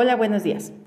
Hola, buenos días.